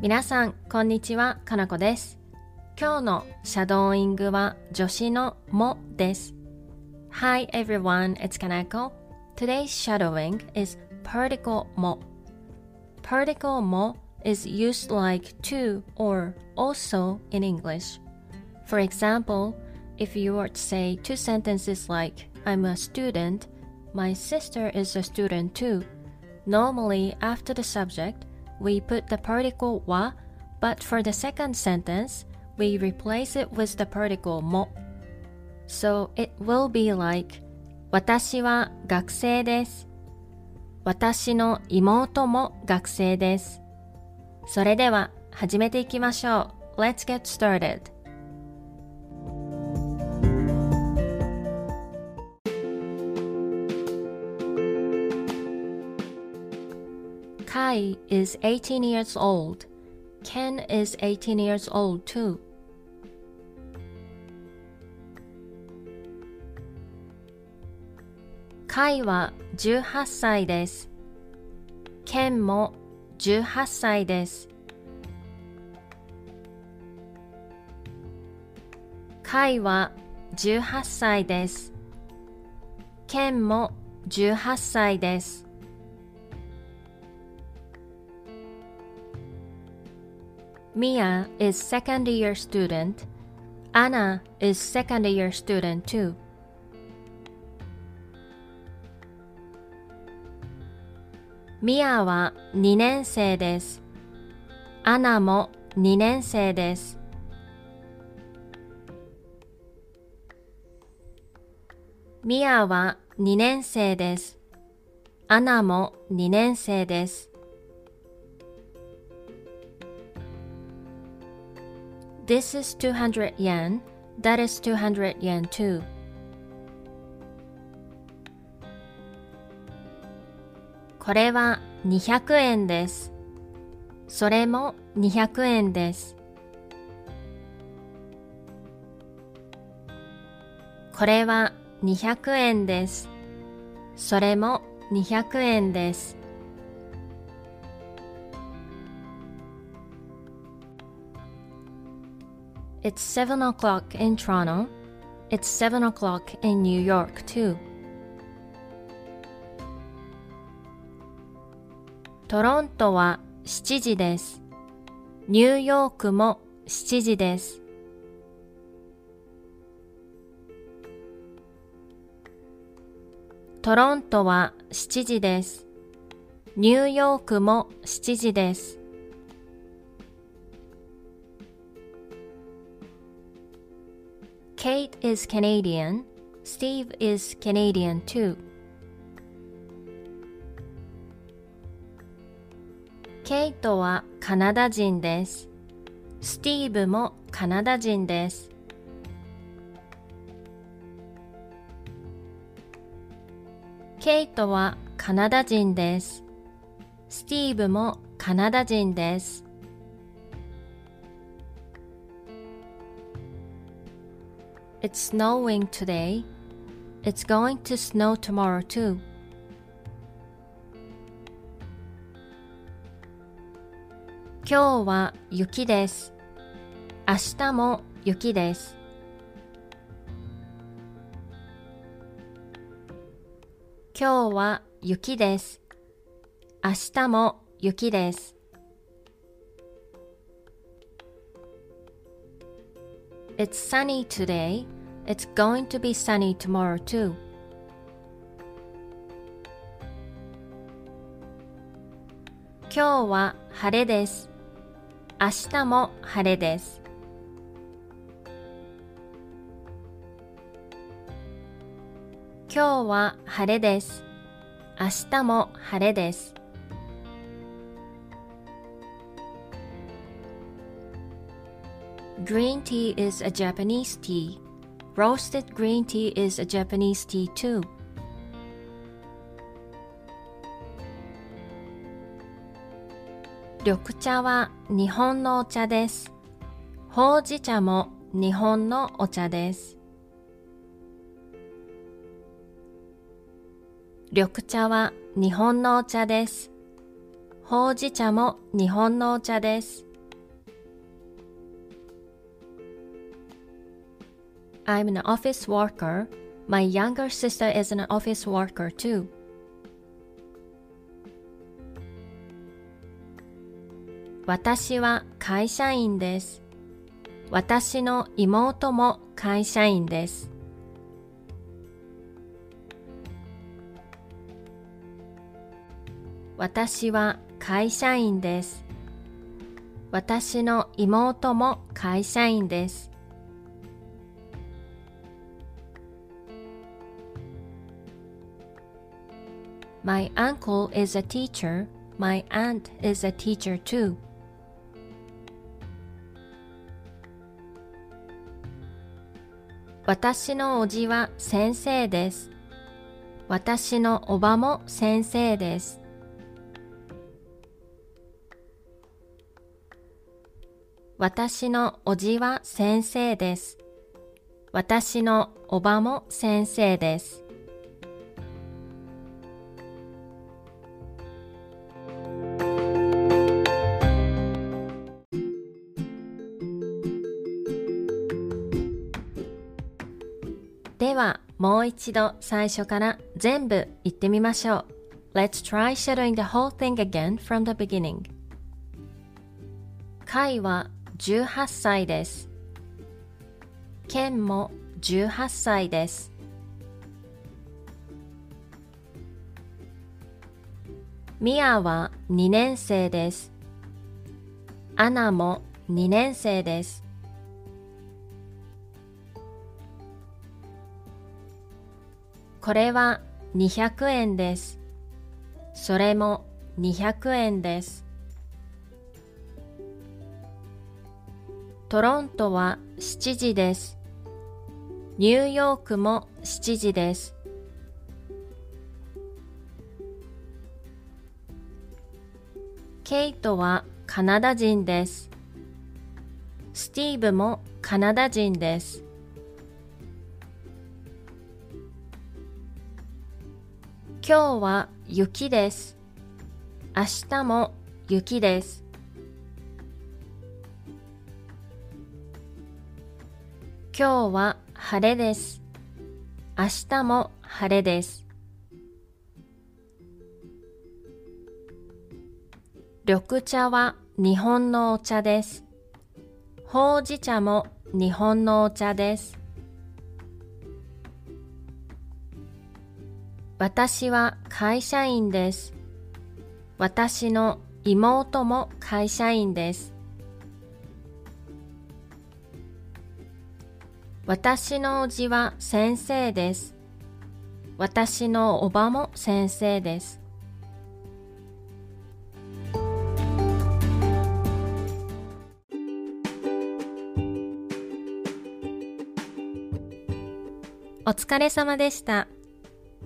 皆さん、こんにちは、かなこです。今日のシャドーイングは助詞のもです。Hi everyone, it's Kanako. Today's shadowing is particle mo. Particle mo is used like to or also in English. For example, if you were to say two sentences like I'm a student, my sister is a student too. Normally, after the subject, we put the particle wa, but for the second sentence, we replace it with the particle mo. So it will be like 私は学生です。私の妹も学生です。それでは始めていきましょう。Let's get started. Kai is 18 years old. Ken is 18 years old too. カイは18歳です。ケンも18歳です。カイは18歳です。ケンも18歳です。Mia is second year student. Anna is second year student too. ミアは2年生です。アナも2年生です。ミアは2年生です。アナも2年生です。This is 200 yen. That is 200 yen too. これは200円です。それも200円です。これは200円です。それも200円です。It's seven o'clock in Toronto. It's seven o'clock in New York too. トロントは7時です。ニューヨークも7時です。トロントは7時です。ニューヨークも7時です。Kate is Canadian. Steve is Canadian too. ケイトはカナダ人です。スティーブもカナダ人です。ケイトはカナダ人です。スティーブもカナダ人です。It's snowing today. It's going to snow tomorrow too. 今日は雪です。明日も雪です。今日は雪です。明日も雪です。It's sunny today. It's going to be sunny tomorrow too. 今日は晴れです。明日も晴れです。今日は晴れです。明日も晴れです。Green tea is a Japanese tea. Roasted green tea is a Japanese tea too. 緑茶は日本のお茶です。ほうじ茶も日本のお茶です。緑茶は日本のお茶です。ほうじ茶も日本のお茶です。I'm an office worker. My younger sister is an office worker too. 私は会社員です。私の妹も会社員です。私は会社員です。私の妹も会社員です。My uncle is a teacher. My aunt is a teacher too. 私のおじは先生です。私のおばも先生です。私のおじは先生です。私のおばも先生です。もう一度最初から全部言ってみましょう。Let's try shadowing the whole thing again from the beginning. カイは18歳です。ケンも18歳です。ミアは2年生です。アナも2年生です。これは200円です。それも200円です。トロントは7時です。ニューヨークも7時です。ケイトはカナダ人です。スティーブもカナダ人です。今日は雪です。明日も雪です。今日は晴れです。明日も晴れです。緑茶は日本のお茶です。ほうじ茶も日本のお茶です。私は会社員です。私の妹も会社員です。私のおじは先生です。私のおばも先生です。お疲れ様でした。